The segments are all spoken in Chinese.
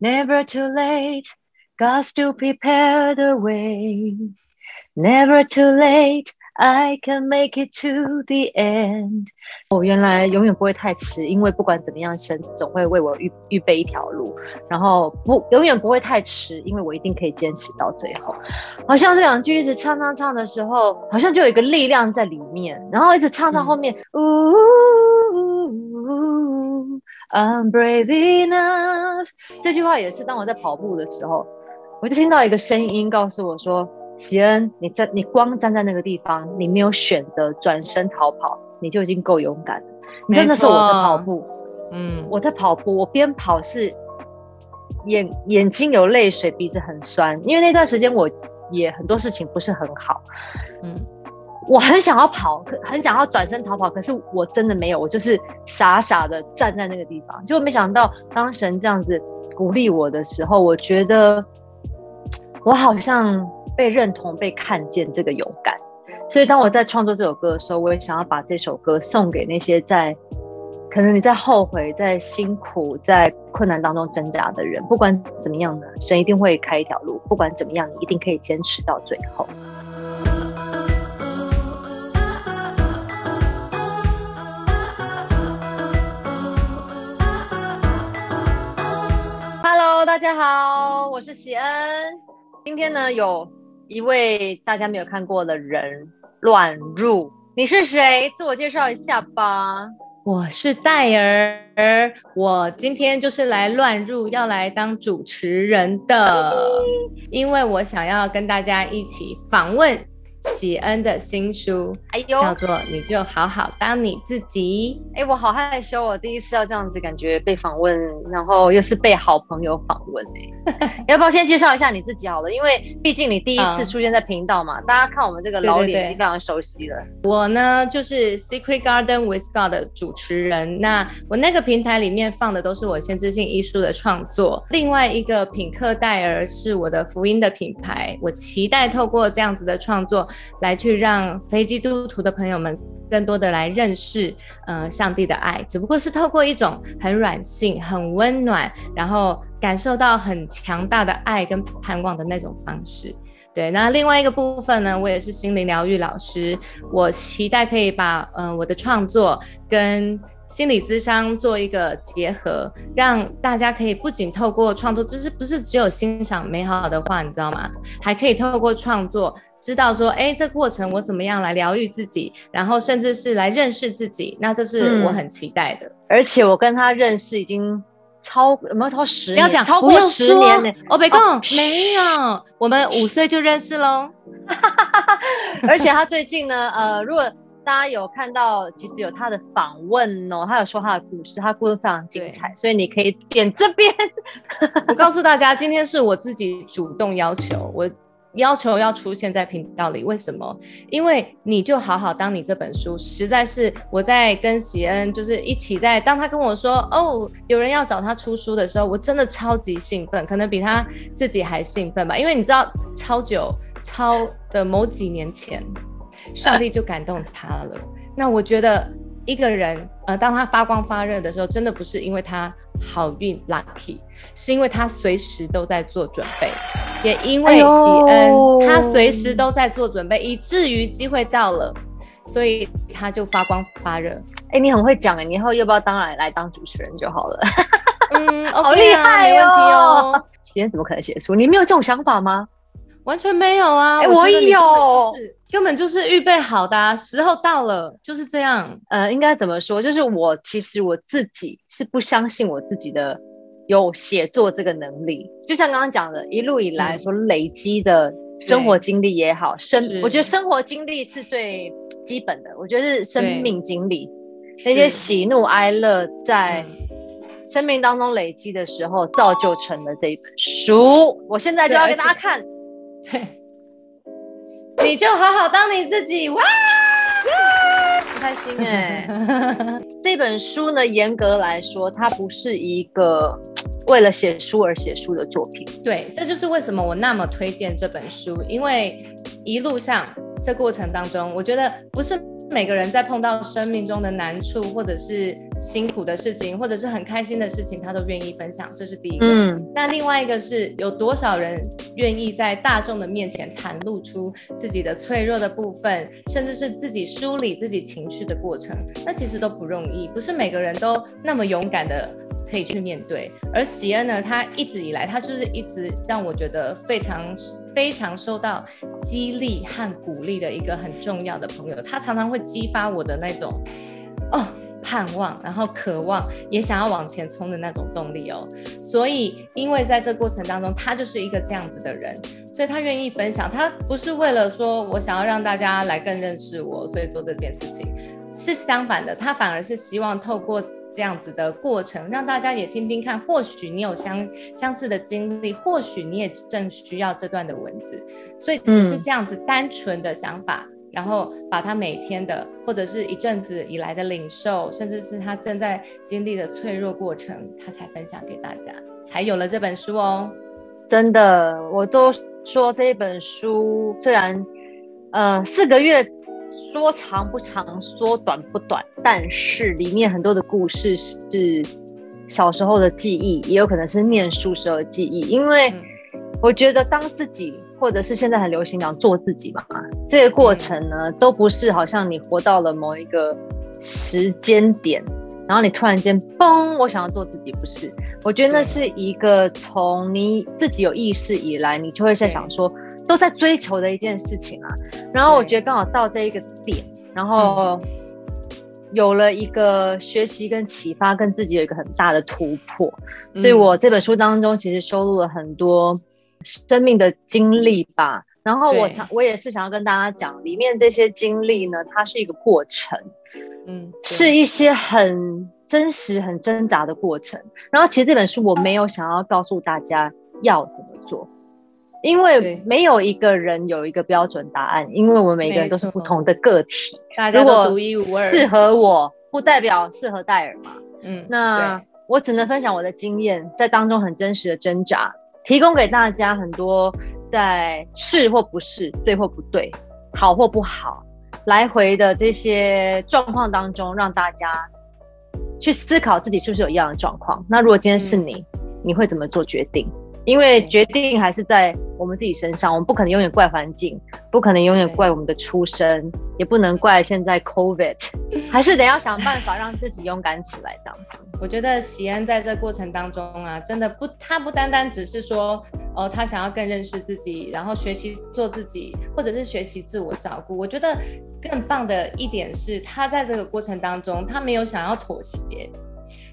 Never too late, got to prepare the way. Never too late, I can make it to the end。我原来永远不会太迟，因为不管怎么样，神总会为我预预备一条路。然后不永远不会太迟，因为我一定可以坚持到最后。好像这两句一直唱唱唱的时候，好像就有一个力量在里面，然后一直唱到后面，呜，I'm brave enough。这句话也是当我在跑步的时候，我就听到一个声音告诉我说。喜恩，你站，你光站在那个地方，你没有选择转身逃跑，你就已经够勇敢了。你真的是我在跑步，嗯，我在跑步，我边跑是眼眼睛有泪水，鼻子很酸，因为那段时间我也很多事情不是很好，嗯，我很想要跑，很想要转身逃跑，可是我真的没有，我就是傻傻的站在那个地方，结果没想到当神这样子鼓励我的时候，我觉得我好像。被认同、被看见，这个勇敢。所以，当我在创作这首歌的时候，我也想要把这首歌送给那些在可能你在后悔、在辛苦、在困难当中挣扎的人。不管怎么样呢，神一定会开一条路。不管怎么样，你一定可以坚持到最后。大家好，我是喜恩。今天呢，有。一位大家没有看过的人乱入，你是谁？自我介绍一下吧。我是戴尔，我今天就是来乱入，要来当主持人的，因为我想要跟大家一起访问。喜恩的新书，哎呦，叫做《你就好好当你自己》。哎，我好害羞，我第一次要这样子，感觉被访问，然后又是被好朋友访问哎。要不要先介绍一下你自己好了？因为毕竟你第一次出现在频道嘛，大家看我们这个老脸已经非常熟悉了。我呢，就是 Secret Garden with God 的主持人。那我那个平台里面放的都是我先知性艺术的创作。另外一个品客戴尔是我的福音的品牌。我期待透过这样子的创作。来去让非基督徒的朋友们更多的来认识，呃，上帝的爱，只不过是透过一种很软性、很温暖，然后感受到很强大的爱跟盼望的那种方式。对，那另外一个部分呢，我也是心灵疗愈老师，我期待可以把，嗯，我的创作跟。心理咨商做一个结合，让大家可以不仅透过创作，就是不是只有欣赏美好的画，你知道吗？还可以透过创作，知道说，哎，这过程我怎么样来疗愈自己，然后甚至是来认识自己。那这是我很期待的。而且我跟他认识已经超有没有超十年？不要讲超过十年呢？哦，别讲，没有，我们五岁就认识喽。而且他最近呢，呃，如果。大家有看到，其实有他的访问哦，他有说他的故事，他故事非常精彩，所以你可以点这边。我告诉大家，今天是我自己主动要求，我要求要出现在频道里。为什么？因为你就好好当你这本书，实在是我在跟喜恩就是一起在，当他跟我说哦，有人要找他出书的时候，我真的超级兴奋，可能比他自己还兴奋吧。因为你知道，超久超的某几年前。上帝就感动他了。那我觉得一个人，呃，当他发光发热的时候，真的不是因为他好运 lucky，是因为他随时都在做准备，也因为喜恩，他随时都在做准备，以至于机会到了，所以他就发光发热。哎，你很会讲哎，你以后要不要当然来当主持人就好了？嗯，好厉害哦。喜恩怎么可能写书？你没有这种想法吗？完全没有啊！哎，我有。根本就是预备好的，时候到了就是这样。呃，应该怎么说？就是我其实我自己是不相信我自己的有写作这个能力。就像刚刚讲的，一路以来所累积的生活经历也好，生我觉得生活经历是最基本的。我觉得是生命经历，那些喜怒哀乐在生命当中累积的时候，造就成了这一本书。我现在就要给大家看。对。你就好好当你自己哇，很开心哎！这本书呢，严格来说，它不是一个 为了写书而写书的作品。对，这就是为什么我那么推荐这本书，因为一路上这过程当中，我觉得不是每个人在碰到生命中的难处，或者是辛苦的事情，或者是很开心的事情，他都愿意分享，这是第一个。嗯，那另外一个是有多少人愿意在大众的面前袒露出自己的脆弱的部分，甚至是自己梳理自己情绪的过程，那其实都不容易，不是每个人都那么勇敢的。可以去面对，而喜恩呢，他一直以来，他就是一直让我觉得非常非常受到激励和鼓励的一个很重要的朋友。他常常会激发我的那种哦盼望，然后渴望，也想要往前冲的那种动力哦。所以，因为在这过程当中，他就是一个这样子的人，所以他愿意分享。他不是为了说我想要让大家来更认识我，所以做这件事情，是相反的，他反而是希望透过。这样子的过程，让大家也听听看，或许你有相相似的经历，或许你也正需要这段的文字，所以只是这样子单纯的想法，然后把他每天的或者是一阵子以来的领受，甚至是他正在经历的脆弱过程，他才分享给大家，才有了这本书哦。真的，我都说这本书虽然呃四个月。说长不长，说短不短，但是里面很多的故事是小时候的记忆，也有可能是念书时候的记忆。因为我觉得当自己，或者是现在很流行讲做自己嘛，这个过程呢，都不是好像你活到了某一个时间点，然后你突然间嘣，我想要做自己，不是？我觉得那是一个从你自己有意识以来，你就会在想说。都在追求的一件事情啊，然后我觉得刚好到这一个点，然后有了一个学习跟启发，跟自己有一个很大的突破，所以我这本书当中其实收录了很多生命的经历吧。然后我想，我也是想要跟大家讲，里面这些经历呢，它是一个过程，嗯，是一些很真实、很挣扎的过程。然后其实这本书我没有想要告诉大家要怎么做。因为没有一个人有一个标准答案，因为我们每个人都是不同的个体，大家都独一无二。适合我不代表适合戴尔嘛？嗯，那我只能分享我的经验，在当中很真实的挣扎，提供给大家很多在是或不是、对或不对、好或不好，来回的这些状况当中，让大家去思考自己是不是有一样的状况。那如果今天是你，你会怎么做决定？因为决定还是在我们自己身上，我们不可能永远怪环境，不可能永远怪我们的出身，也不能怪现在 COVID，还是得要想办法让自己勇敢起来。这样子，我觉得喜恩在这过程当中啊，真的不，他不单单只是说，哦，他想要更认识自己，然后学习做自己，或者是学习自我照顾。我觉得更棒的一点是他在这个过程当中，他没有想要妥协。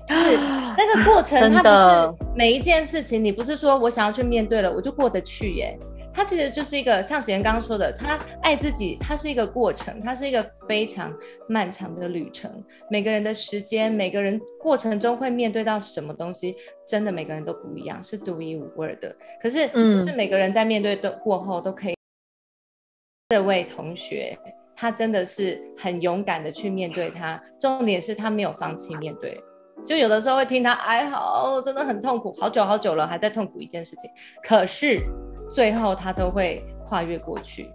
就是那个过程，它不是每一件事情，你不是说我想要去面对了，我就过得去耶。它其实就是一个像喜言刚刚说的，他爱自己，它是一个过程，它是一个非常漫长的旅程。每个人的时间，每个人过程中会面对到什么东西，真的每个人都不一样，是独一无二的。可是，不是每个人在面对的过后都可以。这位同学，他真的是很勇敢的去面对他，重点是他没有放弃面对。就有的时候会听他哀嚎，真的很痛苦，好久好久了还在痛苦一件事情。可是最后他都会跨越过去。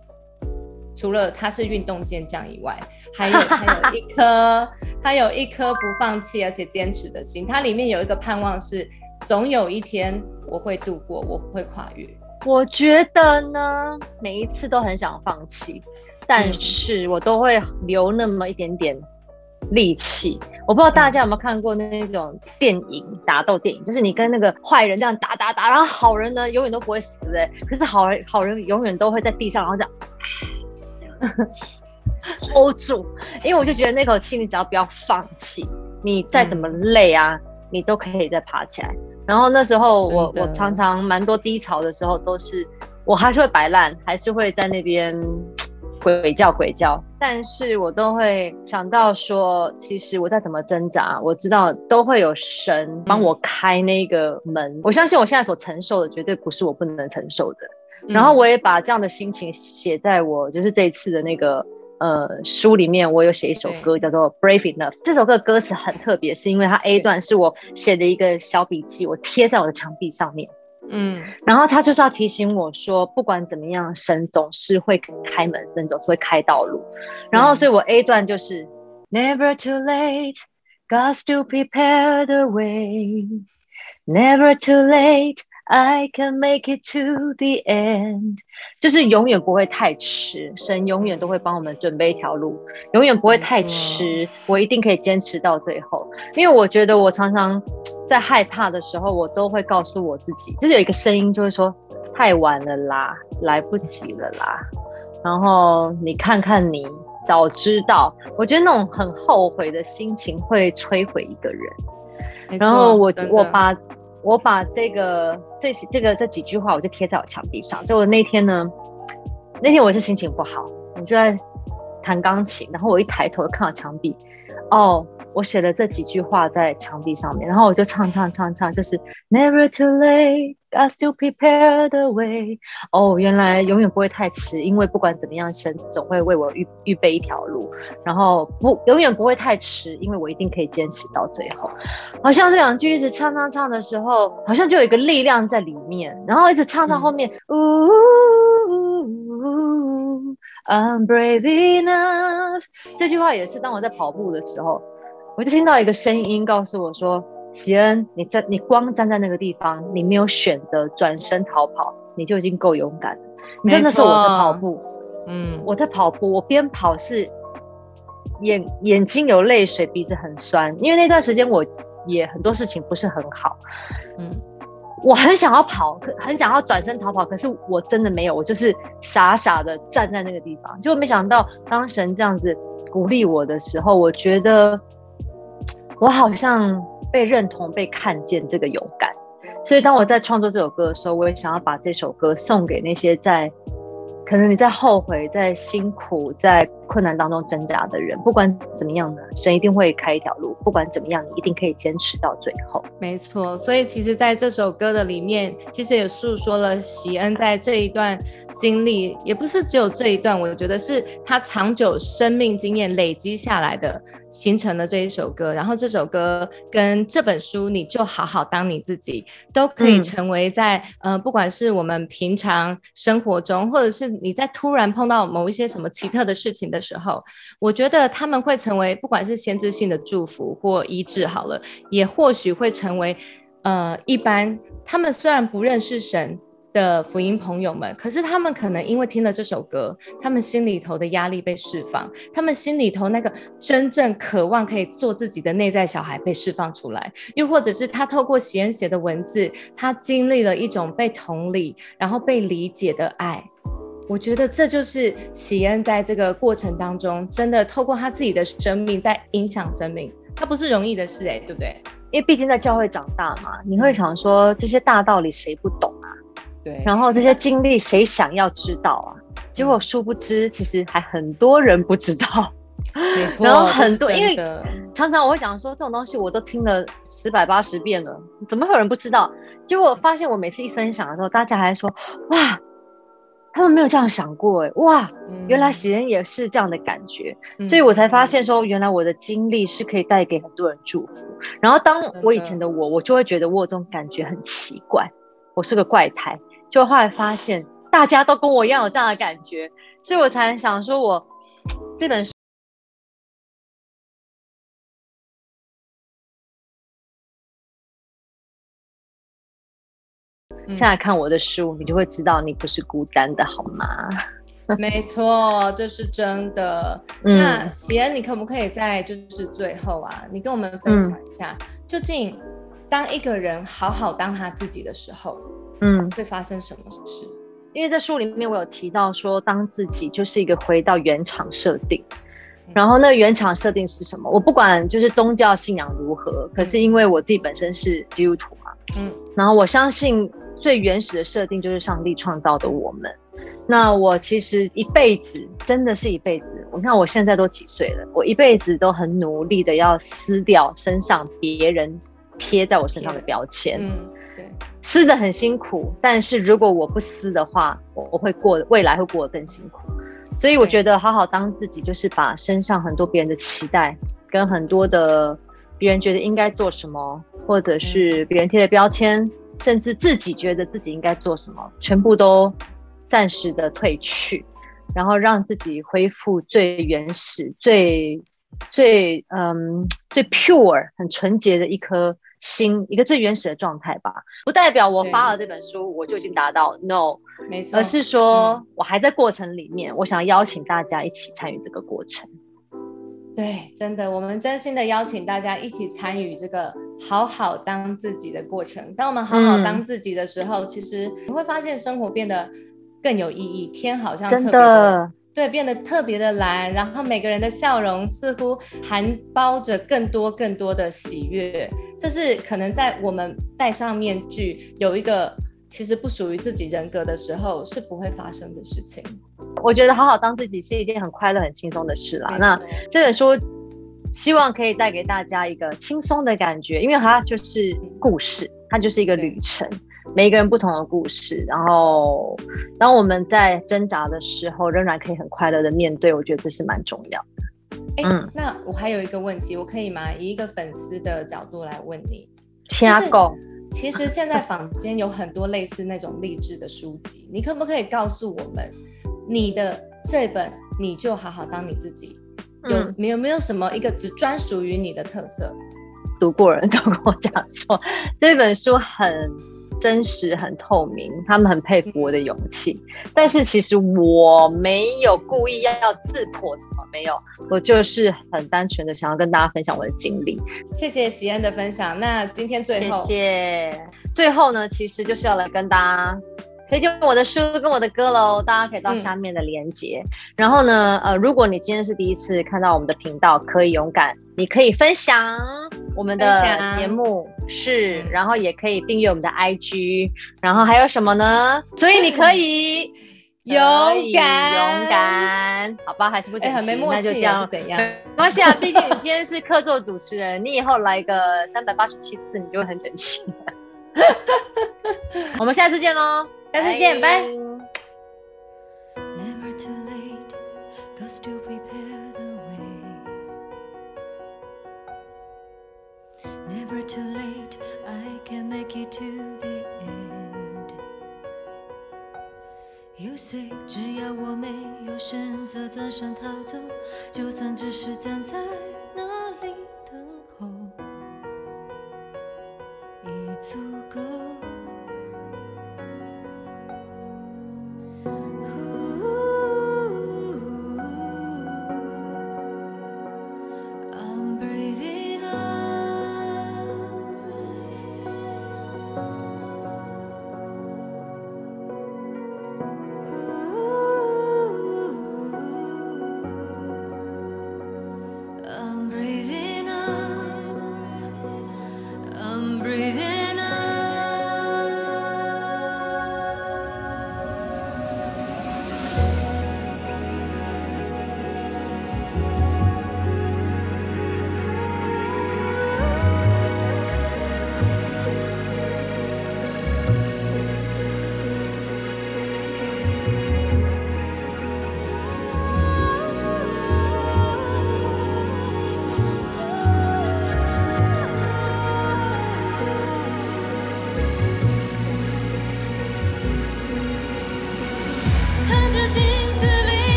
除了他是运动健将以外，还有他有一 颗他有一颗不放弃而且坚持的心。他里面有一个盼望是，总有一天我会度过，我会跨越。我觉得呢，每一次都很想放弃，但是我都会留那么一点点。力气，我不知道大家有没有看过那种电影打斗电影，就是你跟那个坏人这样打打打，然后好人呢永远都不会死哎，可是好人好人永远都会在地上，然后这样 hold 住，因为我就觉得那口气你只要不要放弃，你再怎么累啊，你都可以再爬起来。然后那时候我我常常蛮多低潮的时候，都是我还是会摆烂，还是会在那边。鬼叫鬼叫，但是我都会想到说，其实我再怎么挣扎，我知道都会有神帮我开那个门。我相信我现在所承受的，绝对不是我不能承受的。然后我也把这样的心情写在我就是这一次的那个呃书里面，我有写一首歌叫做《Brave Enough》。这首歌歌词很特别，是因为它 A 段是我写的一个小笔记，我贴在我的墙壁上面。嗯，然后他就是要提醒我说，不管怎么样，神总是会开门，神总是会开道路。然后，所以我 A 段就是 Never too late, God still prepare the way. Never too late. I can make it to the end，就是永远不会太迟，神永远都会帮我们准备一条路，永远不会太迟，我一定可以坚持到最后。因为我觉得我常常在害怕的时候，我都会告诉我自己，就是有一个声音就会说太晚了啦，来不及了啦。然后你看看你早知道，我觉得那种很后悔的心情会摧毁一个人。然后我我把。我把这个这这个这几句话，我就贴在我墙壁上。就我那天呢，那天我是心情不好，我就在弹钢琴，然后我一抬头看到墙壁，哦。我写了这几句话在墙壁上面，然后我就唱唱唱唱，就是 Never too late, God still prepare the way。哦，原来永远不会太迟，因为不管怎么样，神总会为我预预备一条路。然后不，永远不会太迟，因为我一定可以坚持到最后。好像这两句一直唱唱唱的时候，好像就有一个力量在里面，然后一直唱到后面，呜，I'm brave enough。这句话也是当我在跑步的时候。我就听到一个声音告诉我说：“喜恩，你站，你光站在那个地方，你没有选择转身逃跑，你就已经够勇敢了。你真的是我在跑步，嗯，我在跑步，我边跑是眼眼睛有泪水，鼻子很酸，因为那段时间我也很多事情不是很好，嗯，我很想要跑，很想要转身逃跑，可是我真的没有，我就是傻傻的站在那个地方，结果没想到当神这样子鼓励我的时候，我觉得。我好像被认同、被看见这个勇敢，所以当我在创作这首歌的时候，我也想要把这首歌送给那些在。可能你在后悔，在辛苦，在困难当中挣扎的人，不管怎么样呢，神一定会开一条路。不管怎么样，你一定可以坚持到最后。没错，所以其实在这首歌的里面，其实也诉说了喜恩在这一段经历，也不是只有这一段，我觉得是他长久生命经验累积下来的，形成了这一首歌。然后这首歌跟这本书，你就好好当你自己，都可以成为在呃，不管是我们平常生活中，或者是你在突然碰到某一些什么奇特的事情的时候，我觉得他们会成为不管是先知性的祝福或医治好了，也或许会成为呃一般他们虽然不认识神的福音朋友们，可是他们可能因为听了这首歌，他们心里头的压力被释放，他们心里头那个真正渴望可以做自己的内在小孩被释放出来，又或者是他透过喜恩写的文字，他经历了一种被同理，然后被理解的爱。我觉得这就是喜恩在这个过程当中，真的透过他自己的生命在影响生命，他不是容易的事哎，对不对？因为毕竟在教会长大嘛，你会想说这些大道理谁不懂啊？对。然后这些经历谁想要知道啊？结果殊不知，其实还很多人不知道。没错。然后很多，因为常常我会想说，这种东西我都听了十百八十遍了，怎么会有人不知道？结果发现我每次一分享的时候，大家还说哇。他们没有这样想过，哎，哇，原来喜人也是这样的感觉，所以我才发现说，原来我的经历是可以带给很多人祝福。然后，当我以前的我，我就会觉得我有这种感觉很奇怪，我是个怪胎。就后来发现，大家都跟我一样有这样的感觉，所以我才想说，我这本书。现在看我的书，你就会知道你不是孤单的，好吗？没错，这是真的。那喜恩，你可不可以在就是最后啊，你跟我们分享一下，究竟当一个人好好当他自己的时候，嗯，会发生什么事？因为在书里面我有提到说，当自己就是一个回到原厂设定，然后那原厂设定是什么？我不管就是宗教信仰如何，可是因为我自己本身是基督徒嘛，嗯，然后我相信。最原始的设定就是上帝创造的我们。那我其实一辈子真的是一辈子。你看我现在都几岁了，我一辈子都很努力的要撕掉身上别人贴在我身上的标签。嗯，对，撕的很辛苦。但是如果我不撕的话，我我会过未来会过得更辛苦。所以我觉得好好当自己，就是把身上很多别人的期待，跟很多的别人觉得应该做什么，或者是别人贴的标签。甚至自己觉得自己应该做什么，全部都暂时的退去，然后让自己恢复最原始、最 最嗯最 pure、很纯洁的一颗心，一个最原始的状态吧。不代表我发了这本书我就已经达到，no，没错，而是说我还在过程里面，我想邀请大家一起参与这个过程。对，真的，我们真心的邀请大家一起参与这个好好当自己的过程。当我们好好当自己的时候，其实你会发现生活变得更有意义，天好像特别的对，变得特别的蓝，然后每个人的笑容似乎含包着更多更多的喜悦。这是可能在我们戴上面具，有一个其实不属于自己人格的时候，是不会发生的事情。我觉得好好当自己是一件很快乐、很轻松的事啦。那这本书希望可以带给大家一个轻松的感觉，因为它就是故事，它就是一个旅程，每一个人不同的故事。然后，当我们在挣扎的时候，仍然可以很快乐的面对，我觉得这是蛮重要的。哎，那我还有一个问题，我可以吗？以一个粉丝的角度来问你，阿狗。其实现在坊间有很多类似那种励志的书籍，你可不可以告诉我们？你的这本，你就好好当你自己。有没有没有什么一个只专属于你的特色？读过人都跟我讲说，这本书很真实、很透明，他们很佩服我的勇气。但是其实我没有故意要要自破什么，没有，我就是很单纯的想要跟大家分享我的经历。谢谢喜恩的分享。那今天最后，谢谢。最后呢，其实就是要来跟大家。推荐我的书跟我的歌喽，大家可以到下面的链接。然后呢，呃，如果你今天是第一次看到我们的频道，可以勇敢，你可以分享我们的节目，是，然后也可以订阅我们的 IG，然后还有什么呢？所以你可以 勇敢，勇敢，好吧？还是不讲，那就这样，怎样？没关系啊，毕竟你今天是客座主持人，你以后来个三百八十七次，你就会很整齐。我们下次见喽。下次见，拜。Never too late, cause to prepare the way. Never too late, I can make it to the end. You say，只要我没有选择转身逃走，就算只是站在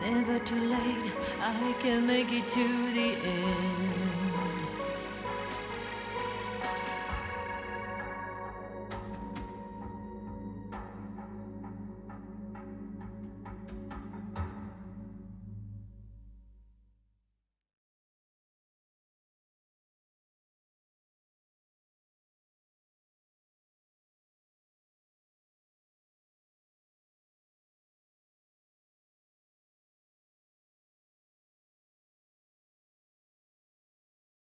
Never too late, I can make it to the end.